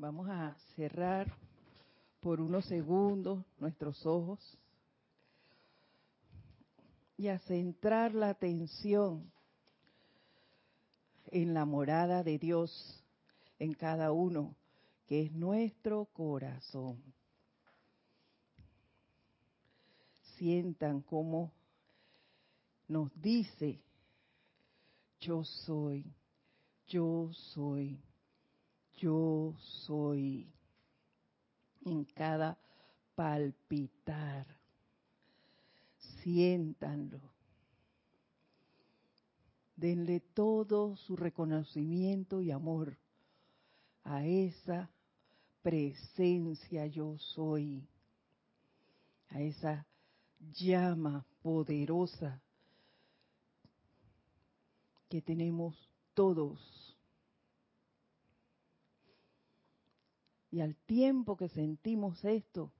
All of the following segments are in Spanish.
Vamos a cerrar por unos segundos nuestros ojos y a centrar la atención en la morada de Dios en cada uno, que es nuestro corazón. Sientan cómo nos dice, yo soy, yo soy, yo soy, en cada palpitar. Siéntanlo. Denle todo su reconocimiento y amor a esa presencia yo soy, a esa llama poderosa que tenemos todos. Y al tiempo que sentimos esto,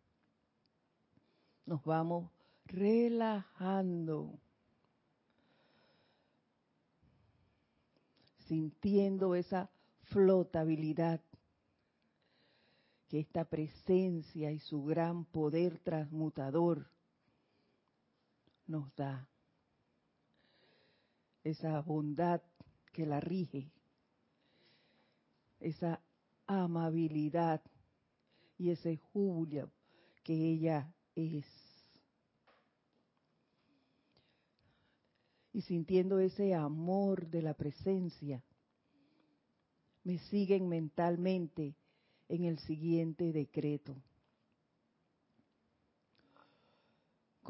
nos vamos relajando, sintiendo esa flotabilidad que esta presencia y su gran poder transmutador nos da. Esa bondad que la rige, esa amabilidad y ese júbilo que ella es. Y sintiendo ese amor de la presencia, me siguen mentalmente en el siguiente decreto.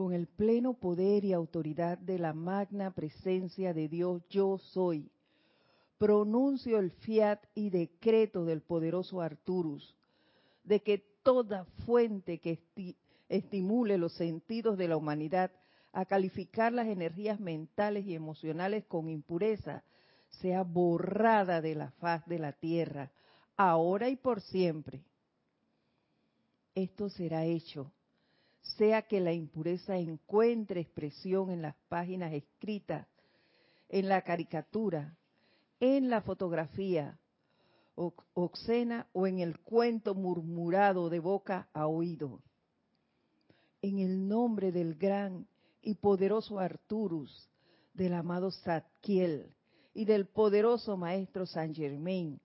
con el pleno poder y autoridad de la magna presencia de Dios yo soy, pronuncio el fiat y decreto del poderoso Arturus, de que toda fuente que estimule los sentidos de la humanidad a calificar las energías mentales y emocionales con impureza, sea borrada de la faz de la tierra, ahora y por siempre. Esto será hecho sea que la impureza encuentre expresión en las páginas escritas, en la caricatura, en la fotografía obscena o en el cuento murmurado de boca a oído. En el nombre del gran y poderoso Arturus, del amado Zadkiel y del poderoso Maestro Saint Germain,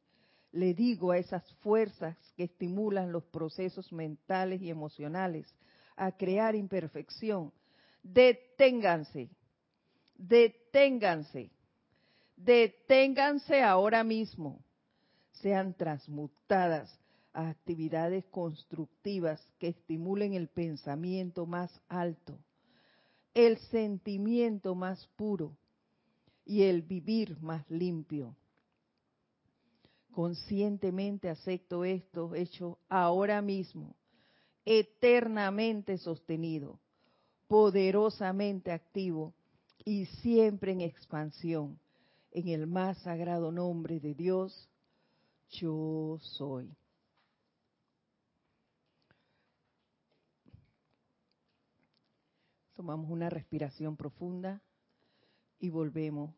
le digo a esas fuerzas que estimulan los procesos mentales y emocionales a crear imperfección. Deténganse, deténganse, deténganse ahora mismo. Sean transmutadas a actividades constructivas que estimulen el pensamiento más alto, el sentimiento más puro y el vivir más limpio. Conscientemente acepto esto hecho ahora mismo eternamente sostenido, poderosamente activo y siempre en expansión, en el más sagrado nombre de Dios, yo soy. Tomamos una respiración profunda y volvemos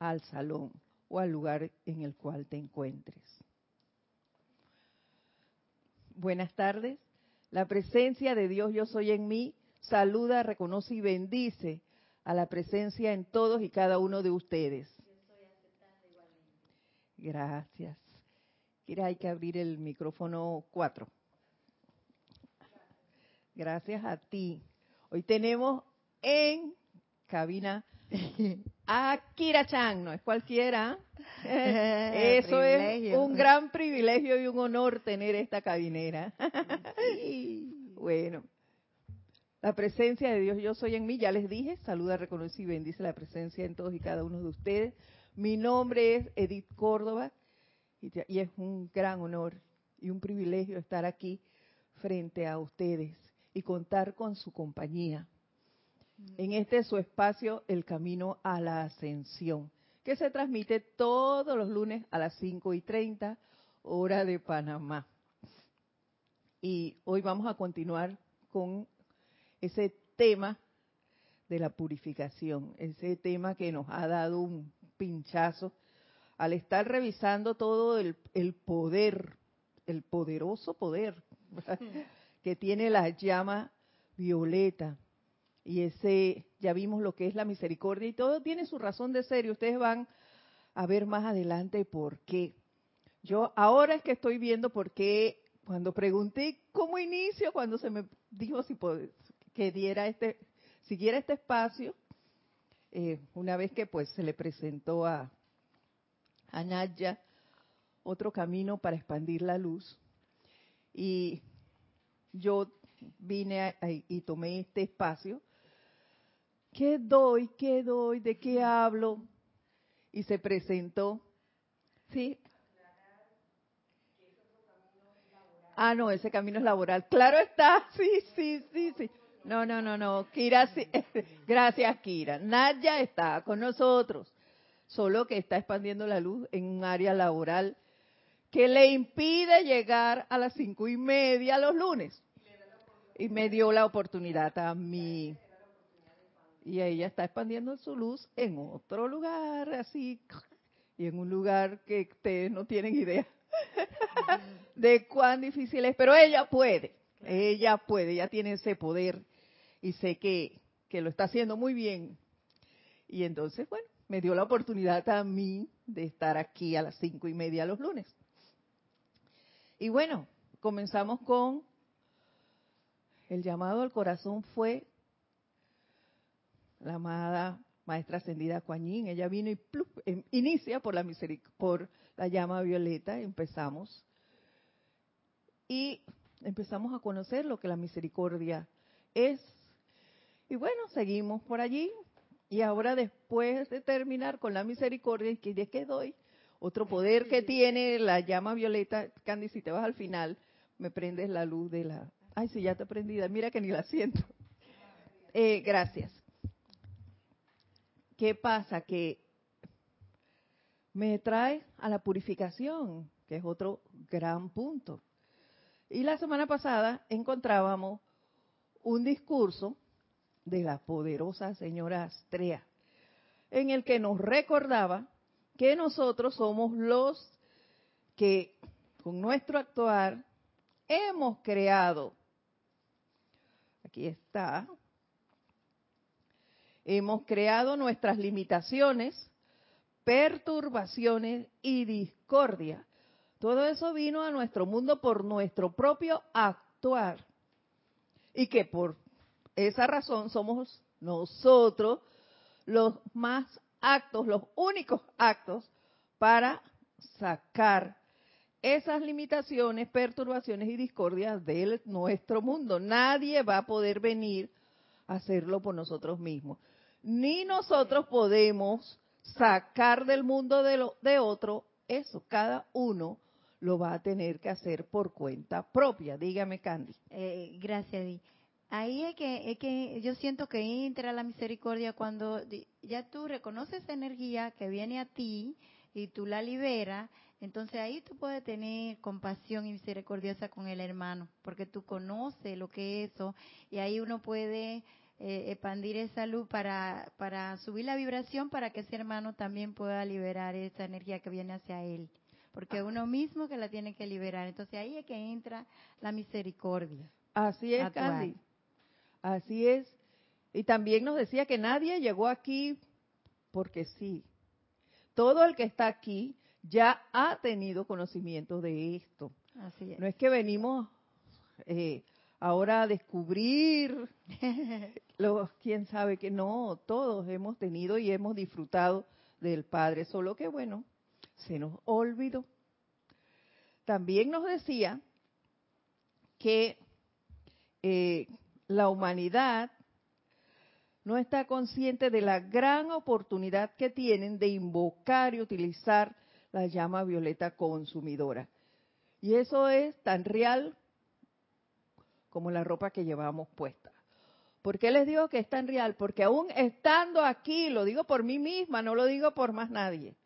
al salón o al lugar en el cual te encuentres. Buenas tardes. La presencia de Dios yo soy en mí saluda, reconoce y bendice a la presencia en todos y cada uno de ustedes. Gracias. Mira, hay que abrir el micrófono 4. Gracias a ti. Hoy tenemos en cabina a Kira Chan, no es cualquiera. Eso es un gran privilegio y un honor tener esta cabinera. bueno, la presencia de Dios yo soy en mí, ya les dije, saluda, reconoce y bendice la presencia en todos y cada uno de ustedes. Mi nombre es Edith Córdoba y es un gran honor y un privilegio estar aquí frente a ustedes y contar con su compañía en este su espacio El Camino a la Ascensión, que se transmite todos los lunes a las 5 y 30, hora de Panamá. Y hoy vamos a continuar con ese tema de la purificación, ese tema que nos ha dado un pinchazo al estar revisando todo el, el poder el poderoso poder que tiene la llama violeta. Y ese, ya vimos lo que es la misericordia y todo tiene su razón de ser y ustedes van a ver más adelante por qué. Yo ahora es que estoy viendo por qué cuando pregunté cómo inicio, cuando se me dijo si que diera este, siguiera este espacio, eh, una vez que pues se le presentó a, a Naya otro camino para expandir la luz. Y yo vine y tomé este espacio. ¿Qué doy? ¿Qué doy? ¿De qué hablo? Y se presentó. Sí. Ah, no, ese camino es laboral. Claro está. Sí, sí, sí, sí. No, no, no, no. Kira, sí. gracias, Kira. Naya está con nosotros, solo que está expandiendo la luz en un área laboral que le impide llegar a las cinco y media los lunes. Y me dio la oportunidad a mí. Y ella está expandiendo su luz en otro lugar, así, y en un lugar que ustedes no tienen idea de cuán difícil es, pero ella puede, ella puede, ella tiene ese poder y sé que, que lo está haciendo muy bien. Y entonces, bueno, me dio la oportunidad a mí de estar aquí a las cinco y media los lunes. Y bueno, comenzamos con el llamado al corazón fue la amada maestra ascendida Kuan Ella vino y em, inicia por la por la llama violeta, empezamos. Y empezamos a conocer lo que la misericordia es. Y bueno, seguimos por allí. Y ahora después de terminar con la misericordia, ¿y de qué doy? Otro poder que tiene la llama violeta, Candy, si te vas al final, me prendes la luz de la... Ay, sí, ya te prendida, mira que ni la siento. Eh, gracias. ¿Qué pasa? Que me trae a la purificación, que es otro gran punto. Y la semana pasada encontrábamos un discurso de la poderosa señora Astrea, en el que nos recordaba que nosotros somos los que con nuestro actuar hemos creado, aquí está, hemos creado nuestras limitaciones, perturbaciones y discordia. Todo eso vino a nuestro mundo por nuestro propio actuar. Y que por esa razón somos nosotros los más actos, los únicos actos para sacar esas limitaciones, perturbaciones y discordias de nuestro mundo. Nadie va a poder venir a hacerlo por nosotros mismos. Ni nosotros podemos sacar del mundo de, otro eso. Cada uno lo va a tener que hacer por cuenta propia. Dígame, Candy. Eh, gracias, Di. Ahí es que, es que yo siento que entra la misericordia cuando ya tú reconoces esa energía que viene a ti y tú la liberas, entonces ahí tú puedes tener compasión y misericordiosa con el hermano, porque tú conoces lo que es eso y ahí uno puede eh, expandir esa luz para, para subir la vibración para que ese hermano también pueda liberar esa energía que viene hacia él. Porque uno mismo que la tiene que liberar. Entonces ahí es que entra la misericordia. Así es, Candy. Así es. Y también nos decía que nadie llegó aquí porque sí. Todo el que está aquí ya ha tenido conocimiento de esto. Así es. No es que venimos eh, ahora a descubrir, los, quién sabe que no, todos hemos tenido y hemos disfrutado del Padre, solo que bueno, se nos olvidó. También nos decía que eh, la humanidad no está consciente de la gran oportunidad que tienen de invocar y utilizar la llama violeta consumidora. Y eso es tan real como la ropa que llevamos puesta. ¿Por qué les digo que es tan real? Porque aún estando aquí, lo digo por mí misma, no lo digo por más nadie,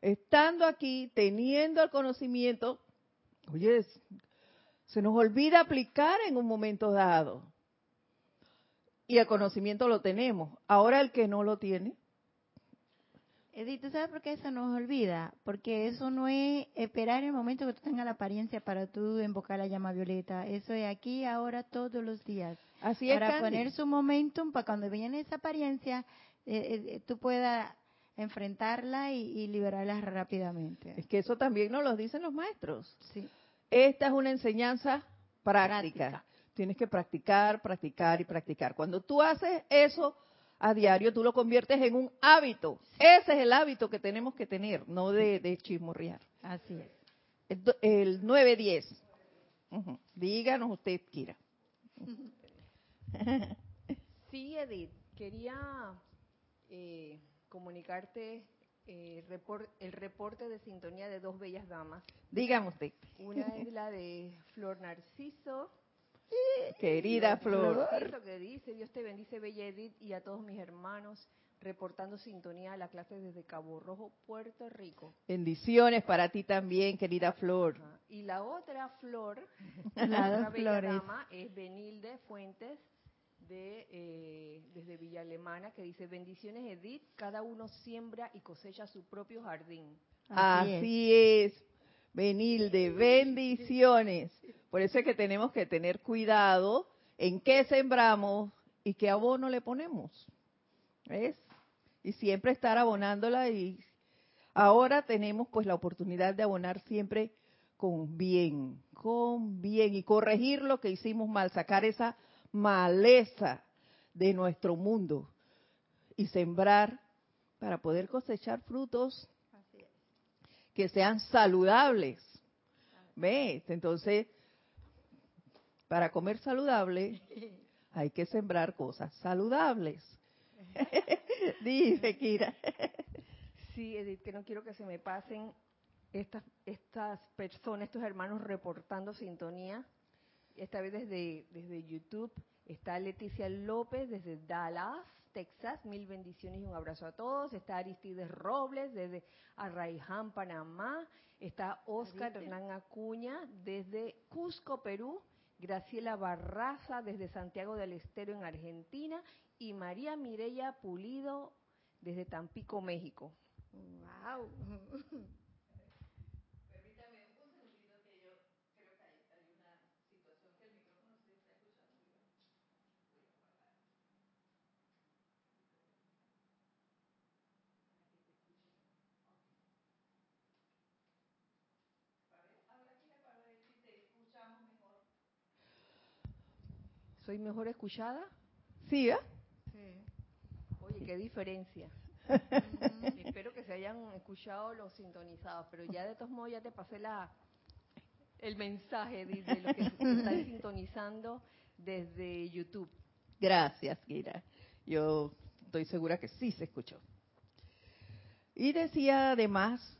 estando aquí, teniendo el conocimiento, oye, se nos olvida aplicar en un momento dado y el conocimiento lo tenemos. Ahora el que no lo tiene. Edith, ¿tú sabes por qué eso nos olvida? Porque eso no es esperar el momento que tú tengas la apariencia para tú invocar la llama violeta. Eso es aquí, ahora, todos los días. Así es, para poner su momentum, para cuando viene esa apariencia, eh, eh, tú puedas enfrentarla y, y liberarla rápidamente. Es que eso también nos lo dicen los maestros. Sí. Esta es una enseñanza práctica. Práctica. Tienes que practicar, practicar y practicar. Cuando tú haces eso a diario, tú lo conviertes en un hábito. Ese es el hábito que tenemos que tener, no de, de chismorrear. Así es. El, el 910. Ujú. Díganos usted, Kira. Sí, Edith, quería eh, comunicarte eh, repor- el reporte de sintonía de dos bellas damas. Dígame usted, Una es la de Flor Narciso. Querida Flor. Narciso que dice, Dios te bendice, bella Edith, y a todos mis hermanos, reportando sintonía a la clase desde Cabo Rojo, Puerto Rico. Bendiciones para ti también, querida Flor. Ajá. Y la otra Flor, Las otra bella flores. dama, es Benilde Fuentes de eh, desde Villa Alemana que dice bendiciones Edith cada uno siembra y cosecha su propio jardín Así es. Así es, Benilde, bendiciones. Por eso es que tenemos que tener cuidado en qué sembramos y qué abono le ponemos. ¿Ves? Y siempre estar abonándola y ahora tenemos pues la oportunidad de abonar siempre con bien, con bien y corregir lo que hicimos mal, sacar esa maleza de nuestro mundo y sembrar para poder cosechar frutos que sean saludables. ¿Ves? Entonces, para comer saludable hay que sembrar cosas saludables. Dice Kira. sí Edith que no quiero que se me pasen estas estas personas estos hermanos reportando sintonía esta vez desde desde YouTube está Leticia López desde Dallas Texas mil bendiciones y un abrazo a todos. Está Aristides Robles desde Arraiján Panamá. Está Oscar Hernán Acuña desde Cusco Perú. Graciela Barraza desde Santiago del Estero en Argentina. Y María Mireya Pulido desde Tampico, México. Wow. ¿Soy mejor escuchada? ¿Sí, ¿eh? Oye, qué diferencia. Espero que se hayan escuchado los sintonizados, pero ya de todos modos ya te pasé la el mensaje de, de lo que están sintonizando desde YouTube. Gracias, Kira. Yo estoy segura que sí se escuchó. Y decía además,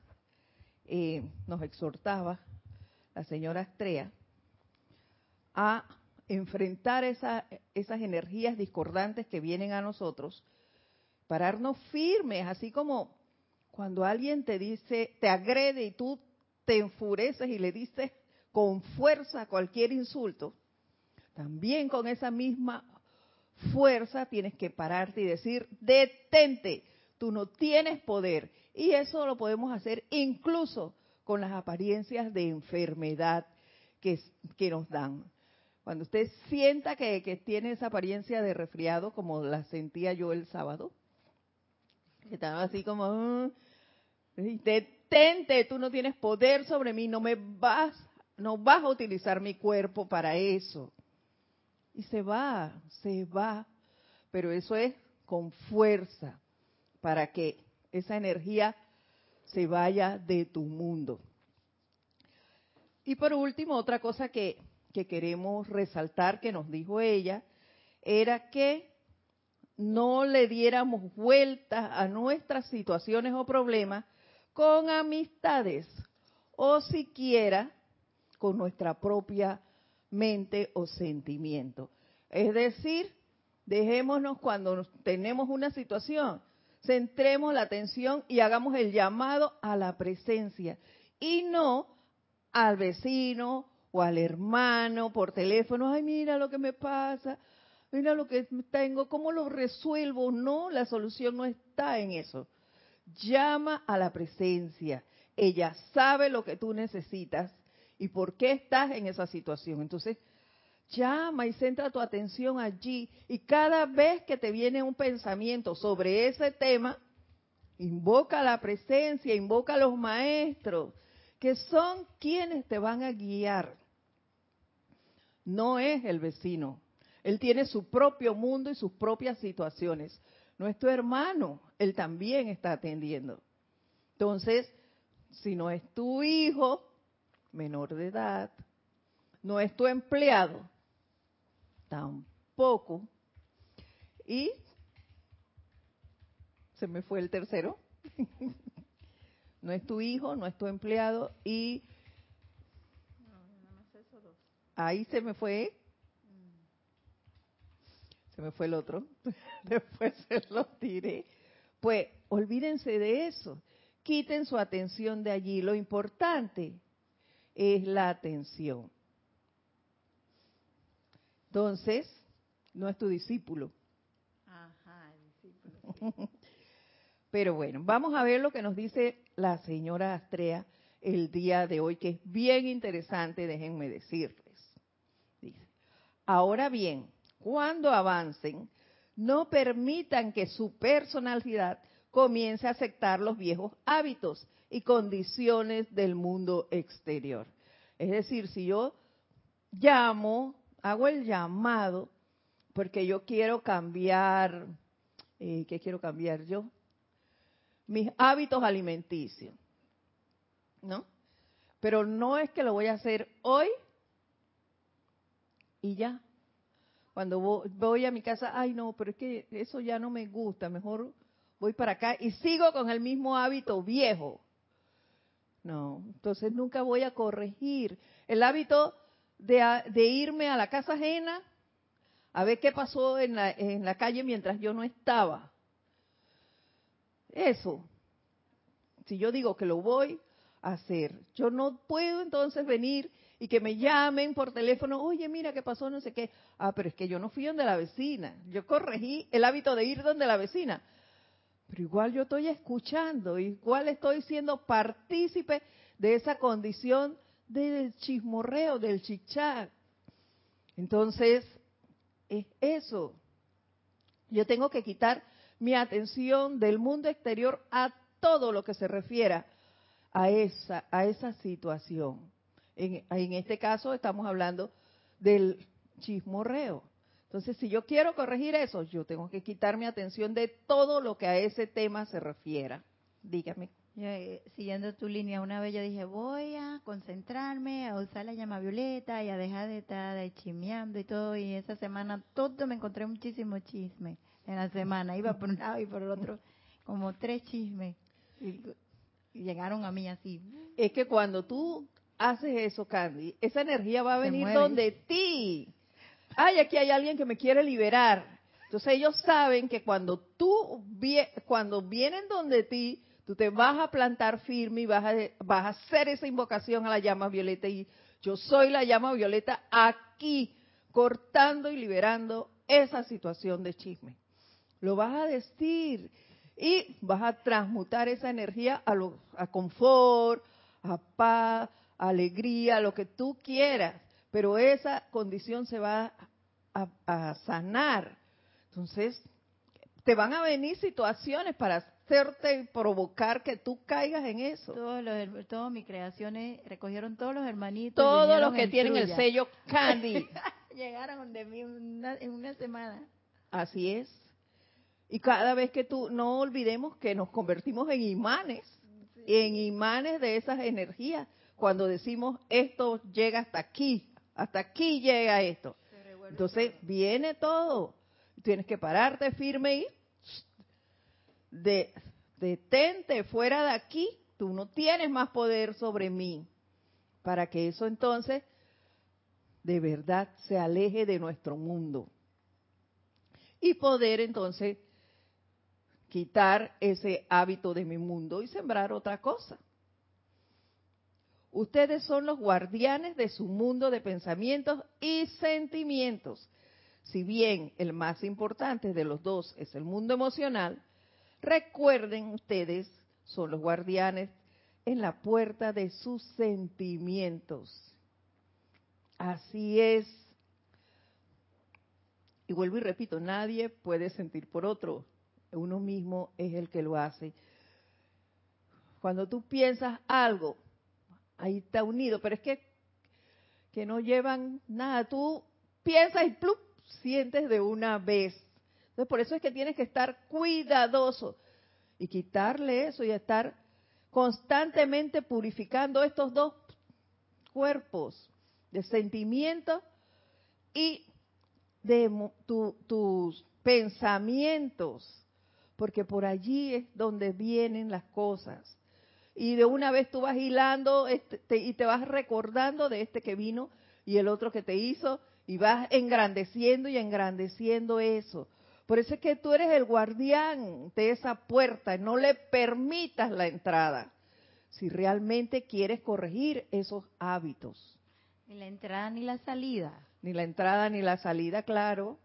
eh, nos exhortaba la señora Astrea a enfrentar esa- esas energías discordantes que vienen a nosotros, pararnos firmes, así como cuando alguien te dice, te agrede y tú te enfureces y le dices con fuerza cualquier insulto, también con esa misma fuerza tienes que pararte y decir, detente, tú no tienes poder. Y eso lo podemos hacer incluso con las apariencias de enfermedad que, que nos dan. Cuando usted sienta que, que tiene esa apariencia de resfriado, como la sentía yo el sábado, que estaba así como, "Mm", detente, tú no tienes poder sobre mí, no me vas, no vas a utilizar mi cuerpo para eso. Y se va, se va. Pero eso es con fuerza, para que esa energía se vaya de tu mundo. Y por último, otra cosa que, que queremos resaltar que nos dijo ella, era que no le diéramos vueltas a nuestras situaciones o problemas con amistades o siquiera con nuestra propia mente o sentimiento. Es decir, dejémonos cuando tenemos una situación, centremos la atención y hagamos el llamado a la presencia y no al vecino o al hermano por teléfono, ay, mira lo que me pasa, mira lo que tengo, ¿cómo lo resuelvo? No, la solución no está en eso, llama a la presencia. Ella sabe lo que tú necesitas y por qué estás en esa situación. Entonces, llama y centra tu atención allí y cada vez que te viene un pensamiento sobre ese tema, invoca la presencia, invoca a los maestros, que son quienes te van a guiar. No es el vecino. Él tiene su propio mundo y sus propias situaciones. Nuestro hermano, él también está atendiendo. Entonces, si no es tu hijo menor de edad, no es tu empleado, tampoco. Y se me fue el tercero. no es tu hijo, no es tu empleado y ahí se me fue. Se me fue el otro. Después se lo tiré. Pues olvídense de eso. Quiten su atención de allí. Lo importante es la atención. Entonces, no es tu discípulo. Ajá, discípulo. Pero bueno, vamos a ver lo que nos dice la señora Astrea el día de hoy, que es bien interesante, déjenme decirles. Dice, ahora bien, cuando avancen, no permitan que su personalidad comience a aceptar los viejos hábitos y condiciones del mundo exterior. Es decir, si yo llamo hago el llamado porque yo quiero cambiar, eh, ¿qué quiero cambiar yo? Mis hábitos alimenticios, ¿no? Pero no es que lo voy a hacer hoy y ya. Cuando voy a mi casa, ay no, pero es que eso ya no me gusta, mejor voy para acá y sigo con el mismo hábito viejo. No, entonces nunca voy a corregir. El hábito de, irme a la casa ajena a ver qué pasó en la, en la calle mientras yo no estaba. Eso. Si yo digo que lo voy a hacer, yo no puedo entonces venir y que me llamen por teléfono, oye, mira qué pasó, no sé qué. Ah, pero es que yo no fui donde la vecina. Yo corregí el hábito de ir donde la vecina. Pero igual yo estoy escuchando, igual estoy siendo partícipe de esa condición del chismorreo, del chichat. Entonces, es eso. Yo tengo que quitar mi atención del mundo exterior a todo lo que se refiera a esa, a esa situación. En, en este caso estamos hablando del chismorreo. Entonces, si yo quiero corregir eso, yo tengo que quitar mi atención de todo lo que a ese tema se refiera. Dígame. Eh, siguiendo tu línea, una vez yo dije, voy a concentrarme, a usar la llama violeta y a dejar de estar de chimeando y todo. Y esa semana todo me encontré muchísimo chisme en la semana. Iba por un lado y por el otro, como tres chismes. Y, llegaron a mí así. Es que cuando tú haces eso, Candy, esa energía va a venir donde ti. Ay, aquí hay alguien que me quiere liberar. Entonces ellos saben que cuando tú, cuando vienen donde ti, Tú te vas a plantar firme y vas a, vas a hacer esa invocación a la llama violeta y yo soy la llama violeta aquí, cortando y liberando esa situación de chisme. Lo vas a decir y vas a transmutar esa energía a, lo, a confort, a paz, a alegría, a lo que tú quieras, pero esa condición se va a, a sanar. Entonces, te van a venir situaciones para hacerte y provocar que tú caigas en eso. Todos los, todas mis creaciones recogieron todos los hermanitos. Todos los que tienen el sello Candy. Llegaron de mí en una semana. Así es. Y cada vez que tú, no olvidemos que nos convertimos en imanes, en imanes de esas energías. Cuando decimos esto llega hasta aquí, hasta aquí llega esto. Entonces viene todo. Tienes que pararte firme y de detente fuera de aquí, tú no tienes más poder sobre mí, para que eso entonces de verdad se aleje de nuestro mundo. Y poder entonces quitar ese hábito de mi mundo y sembrar otra cosa. Ustedes son los guardianes de su mundo de pensamientos y sentimientos. Si bien el más importante de los dos es el mundo emocional, Recuerden ustedes, son los guardianes en la puerta de sus sentimientos. Así es. Y vuelvo y repito, nadie puede sentir por otro. Uno mismo es el que lo hace. Cuando tú piensas algo, ahí está unido, pero es que, que no llevan nada. Tú piensas y plup, sientes de una vez. Entonces, por eso es que tienes que estar cuidadoso y quitarle eso y estar constantemente purificando estos dos cuerpos de sentimiento y de tus pensamientos, porque por allí es donde vienen las cosas. Y de una vez tú vas hilando este, y te vas recordando de este que vino y el otro que te hizo y vas engrandeciendo y engrandeciendo eso. Por eso es que tú eres el guardián de esa puerta, no le permitas la entrada, si realmente quieres corregir esos hábitos. Ni la entrada ni la salida. Ni la entrada ni la salida, claro,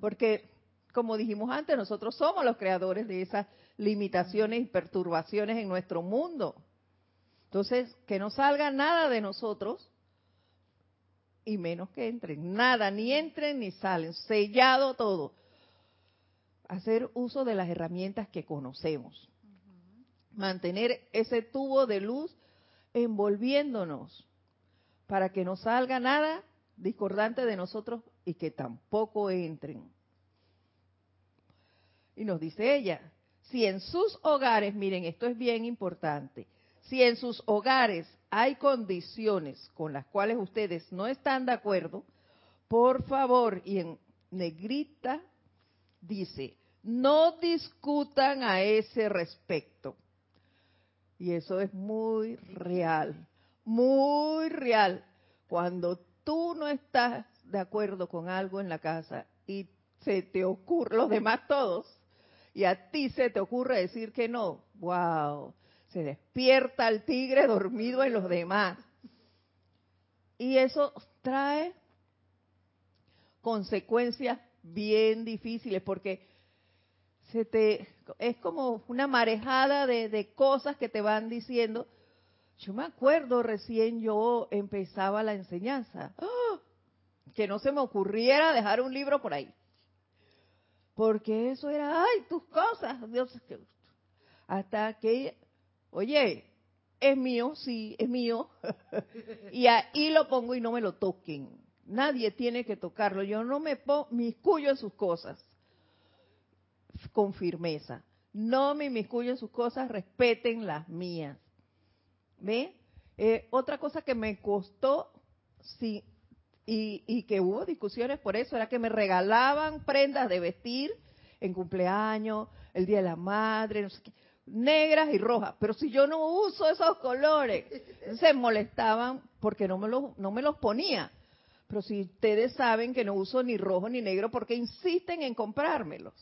porque como dijimos antes, nosotros somos los creadores de esas limitaciones y perturbaciones en nuestro mundo. Entonces, que no salga nada de nosotros y menos que entren. Nada, ni entren ni salen. Sellado todo hacer uso de las herramientas que conocemos. Mantener ese tubo de luz envolviéndonos para que no salga nada discordante de nosotros y que tampoco entren. Y nos dice ella, si en sus hogares, miren, esto es bien importante, si en sus hogares hay condiciones con las cuales ustedes no están de acuerdo, por favor, y en negrita dice, no discutan a ese respecto. Y eso es muy real, muy real. Cuando tú no estás de acuerdo con algo en la casa y se te ocurre, los demás todos, y a ti se te ocurre decir que no, wow, se despierta el tigre dormido en los demás. Y eso trae consecuencias bien difíciles porque se te es como una marejada de, cosas que te van diciendo. Yo me acuerdo recién yo empezaba la enseñanza, ¡ah! que no se me ocurriera dejar un libro por ahí. Porque eso era, ay, tus cosas, Dios. Hasta que, oye, es mío, sí, es mío. y ahí lo pongo y no me lo toquen. Nadie tiene que tocarlo. Yo no me mis en sus cosas con firmeza. No me inmiscuyo en sus cosas, respeten las mías. ¿Ve? Eh, otra cosa que me costó, sí, y, que hubo discusiones por eso, era que me regalaban prendas de vestir en cumpleaños, el Día de la Madre, negras y rojas. Pero si yo no uso esos colores, se molestaban porque no me los, no me los ponía. Pero si ustedes saben que no uso ni rojo ni negro, ¿por qué insisten en comprármelos?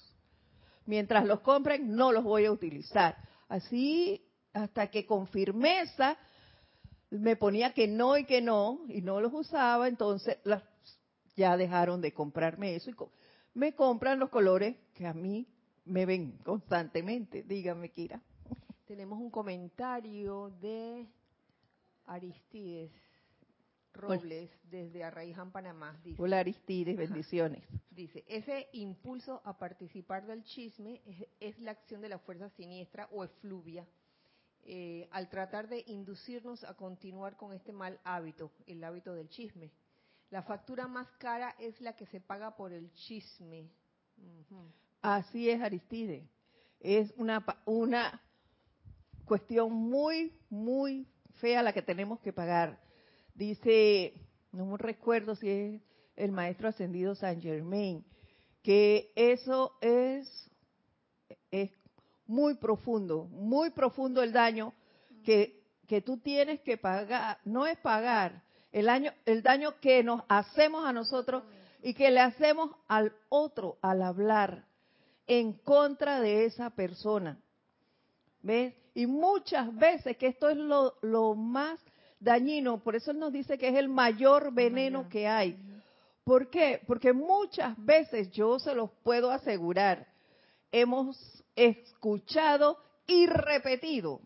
mientras los compren no los voy a utilizar. Así hasta que con firmeza me ponía que no y que no y no los usaba, entonces ya dejaron de comprarme eso y me compran los colores que a mí me ven constantemente. Dígame, Kira. Tenemos un comentario de Aristides. Robles, desde Arraiján, Panamá. Dice, Hola Aristides, bendiciones. Dice, ese impulso a participar del chisme es, la acción de la fuerza siniestra o efluvia eh, al tratar de inducirnos a continuar con este mal hábito, el hábito del chisme. La factura más cara es la que se paga por el chisme. Así es, Aristides. Es una, una cuestión muy, muy fea la que tenemos que pagar Dice, no me recuerdo si es el maestro ascendido San Germain, que eso es, es muy profundo, muy profundo el daño que, que tú tienes que pagar, no es pagar, el, año, el daño que nos hacemos a nosotros y que le hacemos al otro al hablar en contra de esa persona. ¿Ves? Y muchas veces, que esto es lo, lo más dañino. Por eso él nos dice que es el mayor veneno que hay. ¿Por qué? Porque muchas veces, yo se los puedo asegurar, hemos escuchado y repetido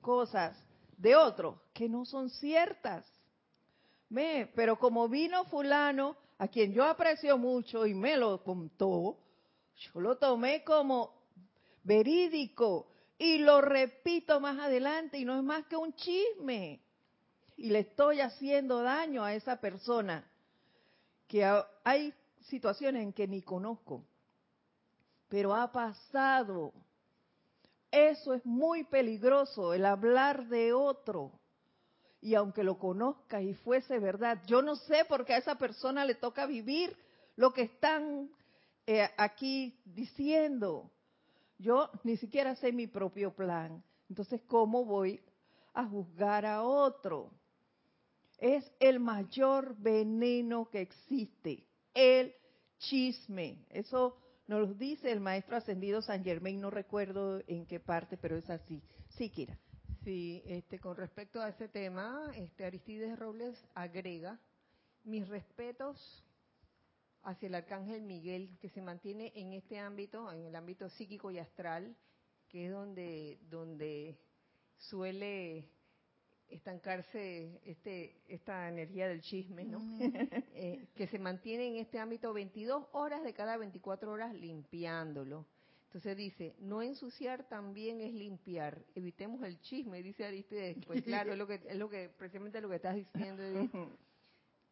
cosas de otros que no son ciertas. Me, pero como vino fulano, a quien yo aprecio mucho y me lo contó, yo lo tomé como verídico y lo repito más adelante y no es más que un chisme. Y le estoy haciendo daño a esa persona que hay situaciones en que ni conozco, pero ha pasado. Eso es muy peligroso, el hablar de otro. Y aunque lo conozca y fuese verdad, yo no sé por qué a esa persona le toca vivir lo que están eh, aquí diciendo. Yo ni siquiera sé mi propio plan. Entonces, ¿cómo voy a juzgar a otro? Es el mayor veneno que existe, el chisme. Eso nos dice el maestro ascendido San Germain, no recuerdo en qué parte, pero es así. Sí, Kira. Sí, este, con respecto a ese tema, este, Aristides Robles agrega mis respetos hacia el arcángel Miguel, que se mantiene en este ámbito, en el ámbito psíquico y astral, que es donde, donde suele estancarse este, esta energía del chisme, ¿no? Eh, que se mantiene en este ámbito 22 horas de cada 24 horas limpiándolo. Entonces dice, no ensuciar también es limpiar. Evitemos el chisme, dice Aristides. Pues claro, es lo que, es lo que, precisamente lo que estás diciendo,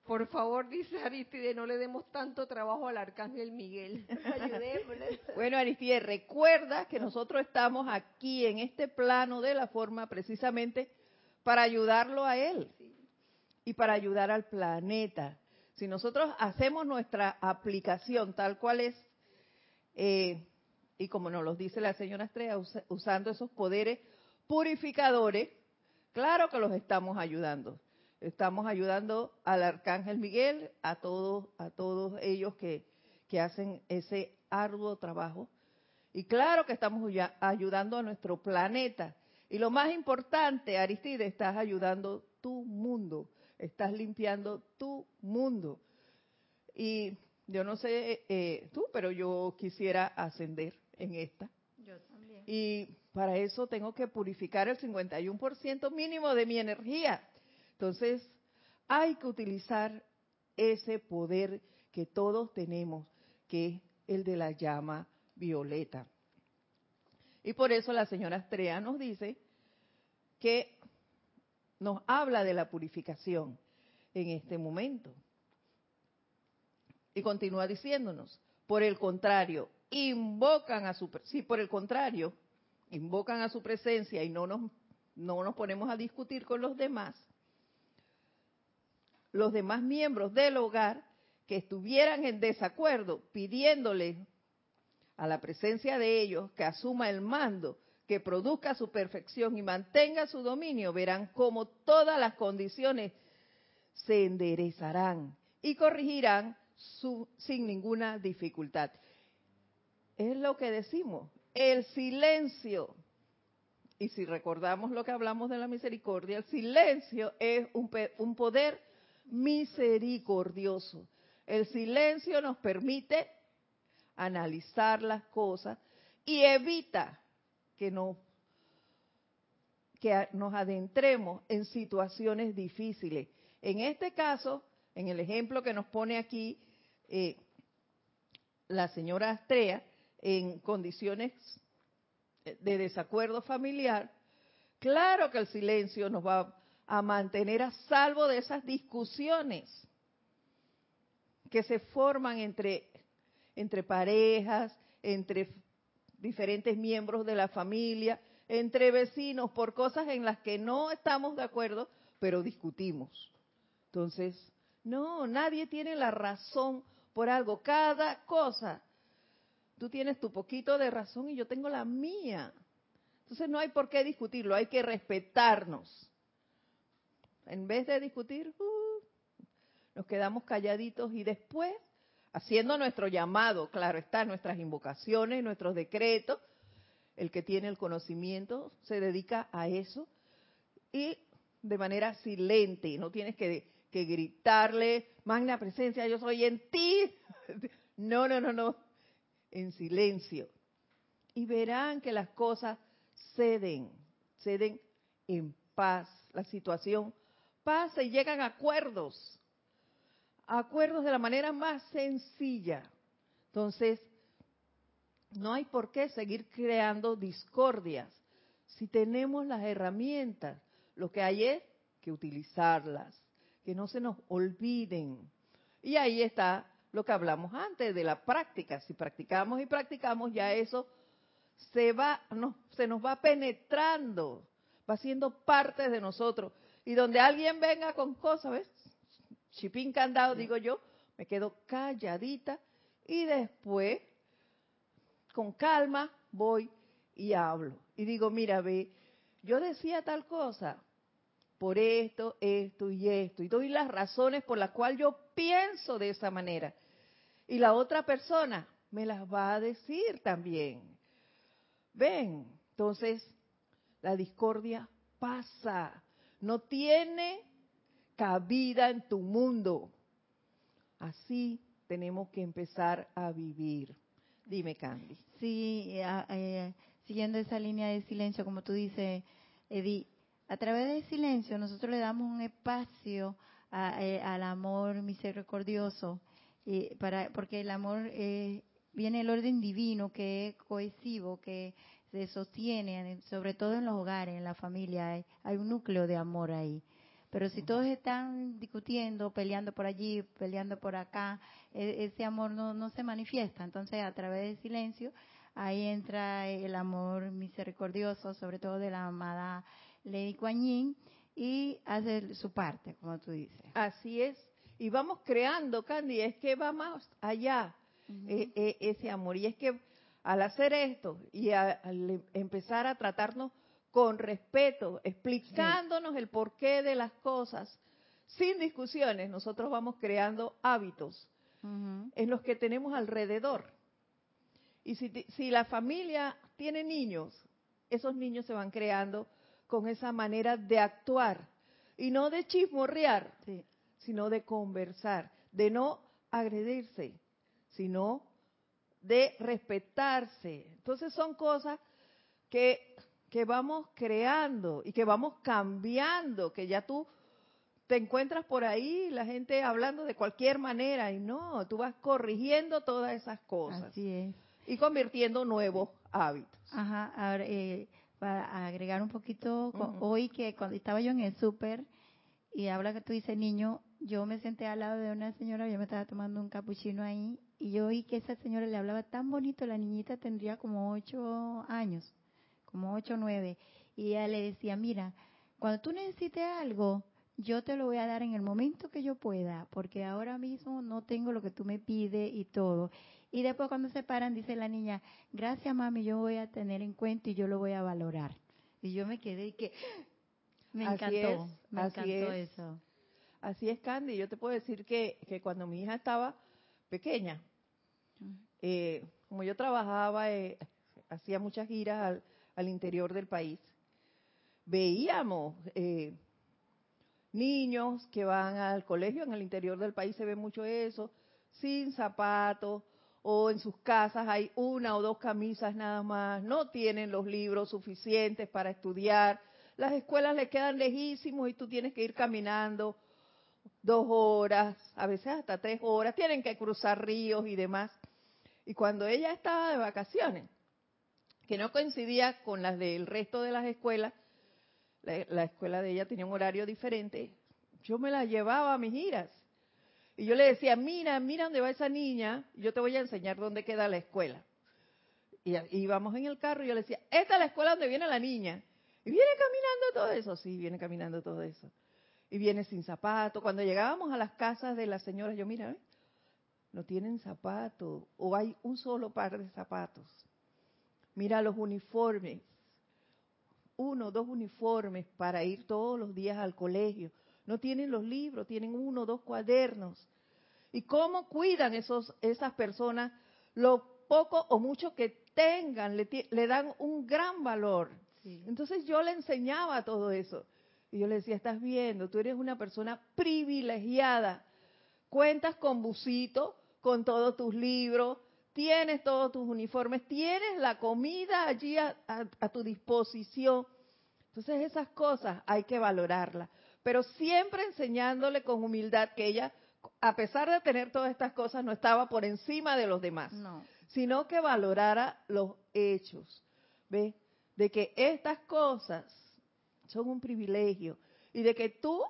Por favor, dice Aristides, no le demos tanto trabajo al arcángel Miguel. Ayudémosle. Bueno, Aristides, recuerda que nosotros estamos aquí en este plano de la forma precisamente para ayudarlo a él y para ayudar al planeta. Si nosotros hacemos nuestra aplicación tal cual es, eh, y como nos lo dice la señora Estrella, usando esos poderes purificadores, claro que los estamos ayudando estamos ayudando al arcángel Miguel, a todos, a todos ellos que, que hacen ese arduo trabajo. Y claro que estamos ayudando a nuestro planeta. Y lo más importante, Aristide, estás ayudando tu mundo, estás limpiando tu mundo. Y yo no sé eh, tú, pero yo quisiera ascender en esta. Yo también. Y para eso tengo que purificar el 51% mínimo de mi energía. Entonces, hay que utilizar ese poder que todos tenemos, que es el de la llama violeta. Y por eso la señora Estrella nos dice que nos habla de la purificación en este momento. Y continúa diciéndonos, por el contrario, invocan a su si por el contrario, invocan a su presencia y no nos no nos ponemos a discutir con los demás, los demás miembros del hogar que estuvieran en desacuerdo, pidiéndole a la presencia de ellos que asuma el mando, que produzca su perfección y mantenga su dominio, verán cómo todas las condiciones se enderezarán y corregirán sin ninguna dificultad. Es lo que decimos, el silencio. Y si recordamos lo que hablamos de la misericordia, el silencio es un, un poder misericordioso. El silencio nos permite analizar las cosas y evita que nos, que nos adentremos en situaciones difíciles. En este caso, en el ejemplo que nos pone aquí eh, la señora Astrea, en condiciones de desacuerdo familiar, claro que el silencio nos va a mantener a salvo de esas discusiones que se forman entre, entre parejas, entre diferentes miembros de la familia, entre vecinos, por cosas en las que no estamos de acuerdo, pero discutimos. Entonces, no, nadie tiene la razón por algo. Cada cosa, tú tienes tu poquito de razón y yo tengo la mía. Entonces no hay por qué discutirlo, hay que respetarnos. En vez de discutir, uh, nos quedamos calladitos y después, haciendo nuestro llamado, claro está, nuestras invocaciones, nuestros decretos, el que tiene el conocimiento se dedica a eso y de manera silente, no tienes que, gritarle, magna presencia, yo soy en ti. No, no, no, no, en silencio. y verán que las cosas ceden, ceden en paz, la situación pasa y llegan acuerdos, acuerdos de la manera más sencilla. Entonces, no hay por qué seguir creando discordias. Si tenemos las herramientas, lo que hay es que utilizarlas, que no se nos olviden. Y ahí está lo que hablamos antes de la práctica. Si practicamos y practicamos, ya eso se va, no, se nos va penetrando, va siendo parte de nosotros. Y donde alguien venga con cosas, ¿ves? Chipín candado, digo yo, me quedo calladita y después, con calma, voy y hablo. Y digo, mira, ve, yo decía tal cosa por esto, esto y esto. Y doy las razones por las cuales yo pienso de esa manera. Y la otra persona me las va a decir también. Ven, entonces la discordia pasa, no tiene cabida en tu mundo. Así tenemos que empezar a vivir. Dime, Candy. Sí, eh, eh, siguiendo esa línea de silencio, como tú dices, Eddie, a través del silencio nosotros le damos un espacio eh, al amor misericordioso, para, porque el amor viene el orden divino que es cohesivo, que se sostiene, sobre todo en los hogares, en la familia, hay, un núcleo de amor ahí. Pero si todos están discutiendo, peleando por allí, peleando por acá, e, ese amor no, no se manifiesta. Entonces, a través del silencio, ahí entra el amor misericordioso, sobre todo de la amada Lady Kuan Yin, y hace su parte, como tú dices. Así es. Y vamos creando, Candy, es que va más allá eh, eh, ese amor. Y es que al hacer esto y al empezar a tratarnos con respeto, explicándonos el porqué de las cosas, sin discusiones, nosotros vamos creando hábitos en los que tenemos alrededor. Y si, si, la familia tiene niños, esos niños se van creando con esa manera de actuar y no de chismorrear, sino de conversar, de no agredirse, sino de respetarse. Entonces son cosas que, que vamos creando y que vamos cambiando, que ya tú te encuentras por ahí la gente hablando de cualquier manera y no, tú vas corrigiendo todas esas cosas. Así es. Y convirtiendo nuevos hábitos. Ajá, ahora, eh, para agregar un poquito, hoy que cuando estaba yo en el súper y habla que tú dices niño, yo me senté al lado de una señora, yo me estaba tomando un capuchino ahí y yo oí que esa señora le hablaba tan bonito, la niñita tendría como ocho años, como ocho o nueve, y ella le decía, mira, cuando tú necesites algo, yo te lo voy a dar en el momento que yo pueda, porque ahora mismo no tengo lo que tú me pides y todo. Y después cuando se paran, dice la niña, gracias mami, yo voy a tener en cuenta y yo lo voy a valorar. Y yo me quedé y que me encantó, me encantó eso. Así es, Candy. Yo te puedo decir que, que cuando mi hija estaba pequeña, eh, como yo trabajaba, eh, hacía muchas giras al, interior del país, veíamos eh, niños que van al colegio, en el interior del país se ve mucho eso, sin zapatos, o en sus casas hay una o dos camisas nada más, no tienen los libros suficientes para estudiar, las escuelas le quedan lejísimos y tú tienes que ir caminando dos horas, a veces hasta tres horas, tienen que cruzar ríos y demás. Y cuando ella estaba de vacaciones, que no coincidía con las del resto de las escuelas, la, escuela de ella tenía un horario diferente, yo me la llevaba a mis giras. Y yo le decía, mira, mira dónde va esa niña, yo te voy a enseñar dónde queda la escuela. Y íbamos en el carro y yo le decía, esta es la escuela donde viene la niña. Y viene caminando todo eso, sí, viene caminando todo eso. Y viene sin zapato. Cuando llegábamos a las casas de las señoras, yo, mira, no tienen zapatos o hay un solo par de zapatos. Mira los uniformes, uno o dos uniformes para ir todos los días al colegio. No tienen los libros, tienen uno o dos cuadernos. ¿Y cómo cuidan esos, esas personas lo poco o mucho que tengan? Le, le dan un gran valor. Entonces yo le enseñaba todo eso. Y yo le decía, estás viendo, tú eres una persona privilegiada. Cuentas con busito, con todos tus libros, tienes todos tus uniformes, tienes la comida allí a, a tu disposición. Entonces esas cosas hay que valorarlas, pero siempre enseñándole con humildad que ella, a pesar de tener todas estas cosas, no estaba por encima de los demás, No. sino que valorara los hechos, ¿ve? De que estas cosas son un privilegio y de que tú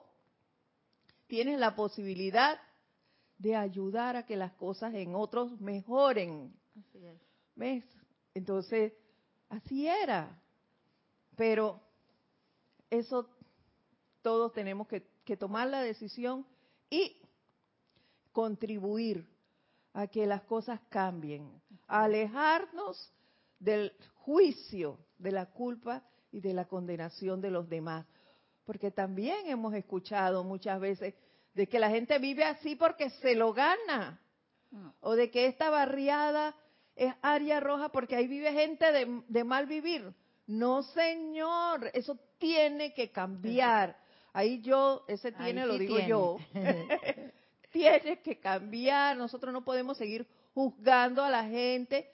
tienes la posibilidad de ayudar a que las cosas en otros mejoren. Así es. ¿Ves? Entonces, así era. Pero eso todos tenemos que, que tomar la decisión y contribuir a que las cosas cambien, a alejarnos del juicio, de la culpa y de la condenación de los demás. Porque también hemos escuchado muchas veces de que la gente vive así porque se lo gana, o de que esta barriada es área roja porque ahí vive gente de, de mal vivir. No, señor, eso tiene que cambiar. Ahí yo, ese Ahí tiene, sí lo digo tiene. yo. tiene que cambiar. Nosotros no podemos seguir juzgando a la gente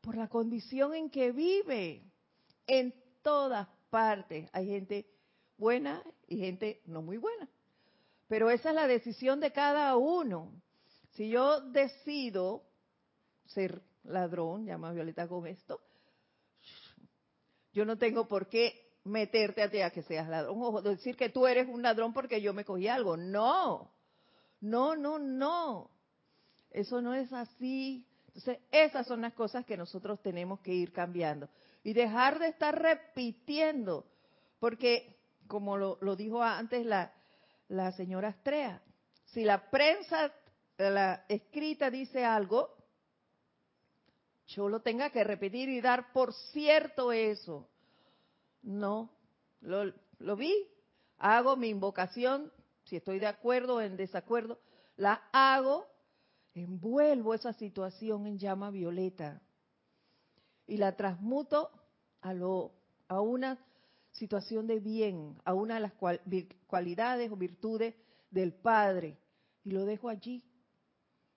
por la condición en que vive. En todas partes hay gente buena y gente no muy buena. Pero esa es la decisión de cada uno. Si yo decido ser ladrón, llama Violeta con esto, yo no tengo por qué meterte a ti a que seas ladrón o decir que tú eres un ladrón porque yo me cogí algo. No, no, no, no. Eso no es así. Entonces, esas son las cosas que nosotros tenemos que ir cambiando y dejar de estar repitiendo, porque como lo, lo dijo antes la, la señora Astrea, si la prensa la escrita dice algo, yo lo tenga que repetir y dar por cierto eso. No, lo, lo vi, hago mi invocación, si estoy de acuerdo o en desacuerdo, la hago, envuelvo esa situación en llama violeta y la transmuto a, lo, a una situación de bien, a una de las cualidades o virtudes del Padre y lo dejo allí.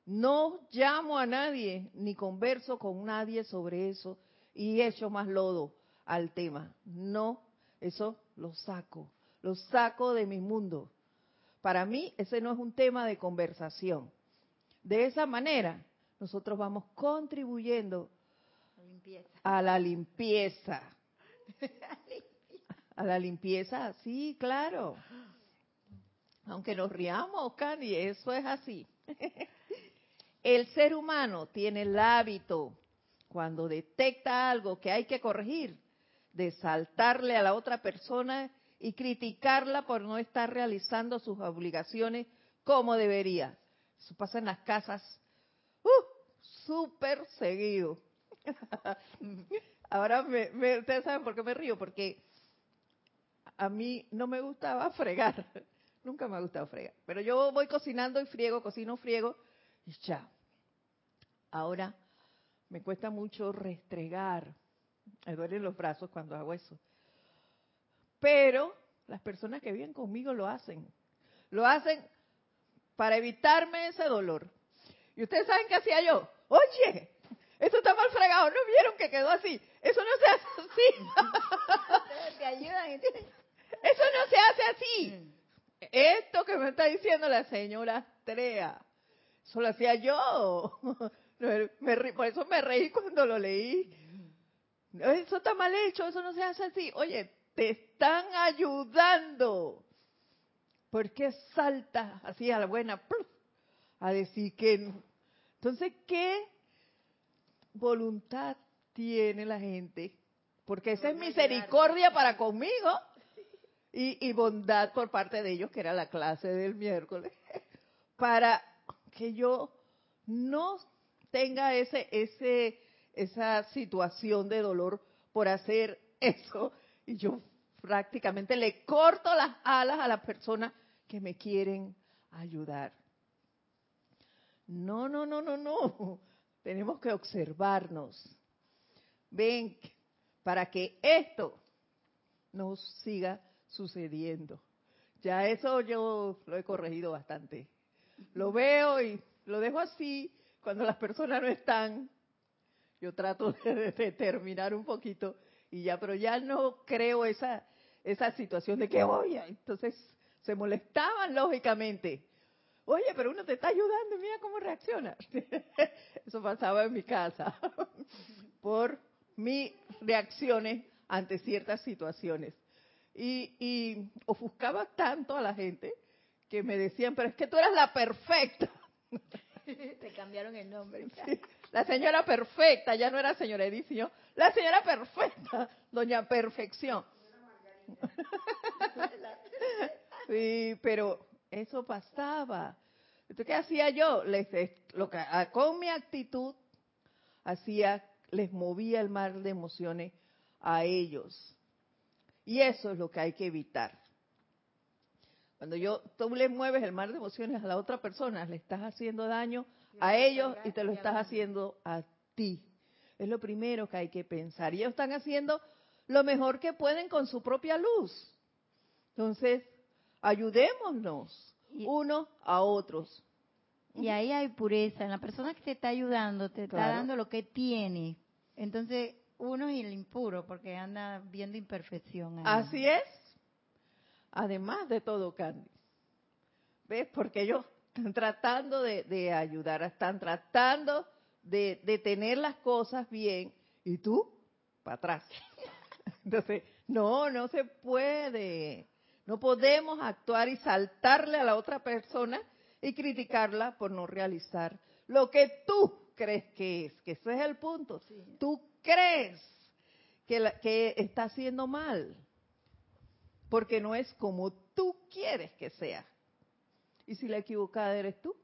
No llamo a nadie ni converso con nadie sobre eso y echo más lodo al tema. No, eso lo saco, lo saco de mi mundo. Para mí ese no es un tema de conversación. De esa manera nosotros vamos contribuyendo a la limpieza. A la limpieza, sí, claro. Aunque nos riamos, Candy, eso es así. El ser humano tiene el hábito, cuando detecta algo que hay que corregir, de saltarle a la otra persona y criticarla por no estar realizando sus obligaciones como debería. Eso pasa en las casas uh, súper seguido. Ahora, me, me, ustedes saben por qué me río, porque a mí no me gustaba fregar. Nunca me ha gustado fregar. Pero yo voy cocinando y friego, cocino, friego y ya. Ahora me cuesta mucho restregar. Me duelen los brazos cuando hago eso. Pero las personas que viven conmigo lo hacen. Lo hacen para evitarme ese dolor. Y ustedes saben qué hacía yo. Oye, esto está mal fregado. ¿No vieron que quedó así? Eso no se hace así. Te ayudan. y te- Eso no se hace así. Esto que me está diciendo la señora Astrea, eso lo hacía yo. Me por eso me reí cuando lo leí. Eso está mal hecho, eso no se hace así. Oye, te están ayudando. ¿Por qué saltas así a la buena a decir que no? Entonces, ¿qué voluntad tiene la gente? Porque esa es misericordia para conmigo y, bondad por parte de ellos, que era la clase del miércoles, para que yo no tenga ese, ese, esa situación de dolor por hacer eso y yo prácticamente le corto las alas a las personas que me quieren ayudar. No, no, no, no, no. Tenemos que observarnos. Ven, para que esto no siga sucediendo. Ya eso yo lo he corregido bastante. Lo veo y lo dejo así cuando las personas no están yo trato de determinar un poquito y ya, pero ya no creo esa, esa situación de que, oye, entonces se molestaban lógicamente. Oye, pero uno te está ayudando, mira cómo reacciona. Eso pasaba en mi casa por mis reacciones ante ciertas situaciones. Y, y ofuscaba tanto a la gente que me decían, pero es que tú eras la perfecta. Te cambiaron el nombre. la señora perfecta, ya no era señora Edith, sino la señora perfecta, doña Perfección. sí, pero eso pasaba. Entonces, ¿qué hacía yo? Les, lo que, ah, con mi actitud hacía, les movía el mar de emociones a ellos. Y eso es lo que hay que evitar. Cuando yo, tú le mueves el mar de emociones a la otra persona, le estás haciendo daño a ellos y te lo estás haciendo a ti. Es lo primero que hay que pensar. Y ellos están haciendo lo mejor que pueden con su propia luz. Entonces, ayudémonos unos a otros. Y ahí hay pureza. En la persona que te está ayudando, te está dando lo que tiene. Entonces, uno es el impuro, porque anda viendo imperfección. Así es. Además de todo, Candy. ¿Ves? Porque ellos están tratando de, ayudar, están tratando de, de tener las cosas bien. Y tú, para atrás. Entonces, no, no se puede. No podemos actuar y saltarle a la otra persona y criticarla por no realizar lo que tú crees que es, que ese es el punto. Tú crees que, que está haciendo mal, porque no es como tú quieres que sea. Y si la equivocada eres tú,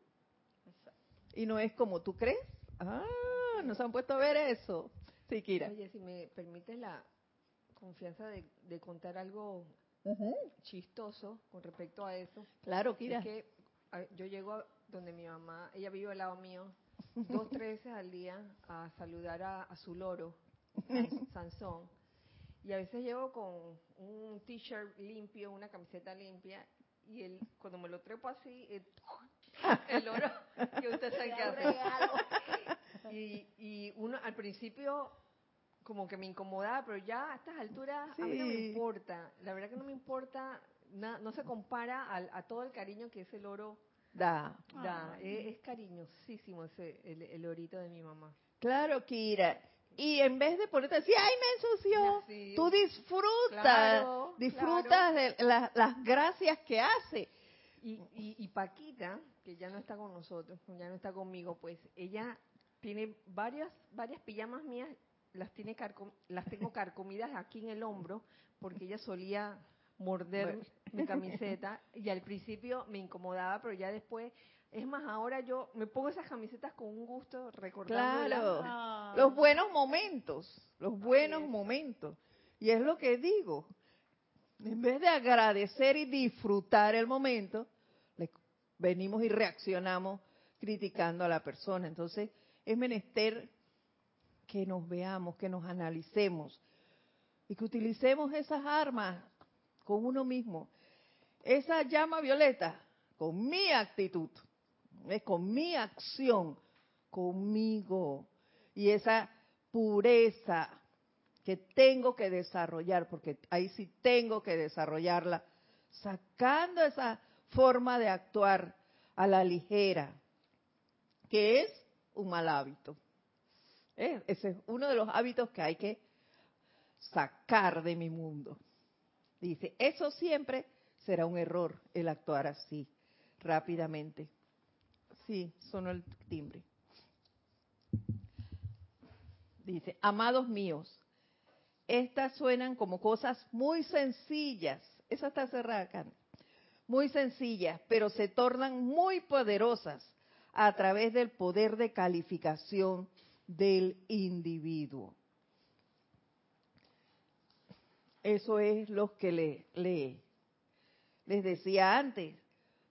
y no es como tú crees, ah, nos han puesto a ver eso. Sí, Kira. Oye, si me permites la confianza de, contar algo chistoso con respecto a eso. Claro, Kira. Es que yo llego donde mi mamá, ella vive al lado mío, dos, tres veces al día a saludar a, su loro, Sansón. Y a veces llego con un t-shirt limpio, una camiseta limpia, y él, cuando me lo trepo así, el, loro, que usted sabe qué hace. Y, y uno al principio como que me incomodaba, pero ya a estas alturas a mí no me importa. La verdad que no me importa, no se compara a, todo el cariño que ese loro da. da. Es, cariñosísimo ese, el, el, lorito de mi mamá. Claro, Kira. Y en vez de ponerte así, ay, me ensució, tú disfrutas, disfrutas de las gracias que hace. Y, y, y Paquita, que ya no está con nosotros, ya no está conmigo, pues ella tiene varias varias pijamas mías las tiene las tengo carcomidas aquí en el hombro porque ella solía morder mi camiseta y al principio me incomodaba, pero ya después, es más, ahora yo me pongo esas camisetas con un gusto recordando claro. los buenos momentos, los buenos momentos. Y es lo que digo, en vez de agradecer y disfrutar el momento, venimos y reaccionamos criticando a la persona. Entonces, es menester que nos veamos, que nos analicemos y que utilicemos esas armas con uno mismo. Esa llama violeta, con mi actitud, con mi acción, conmigo. Y esa pureza que tengo que desarrollar, porque ahí sí tengo que desarrollarla, sacando esa forma de actuar a la ligera, que es un mal hábito. ¿Eh? Ese es uno de los hábitos que hay que sacar de mi mundo. Dice, eso siempre será un error el actuar así, rápidamente. Sí, sonó el timbre. Dice, amados míos, estas suenan como cosas muy sencillas. Esa está cerrada acá. Muy sencillas, pero se tornan muy poderosas a través del poder de calificación del individuo. Eso es lo que le, le, les decía antes.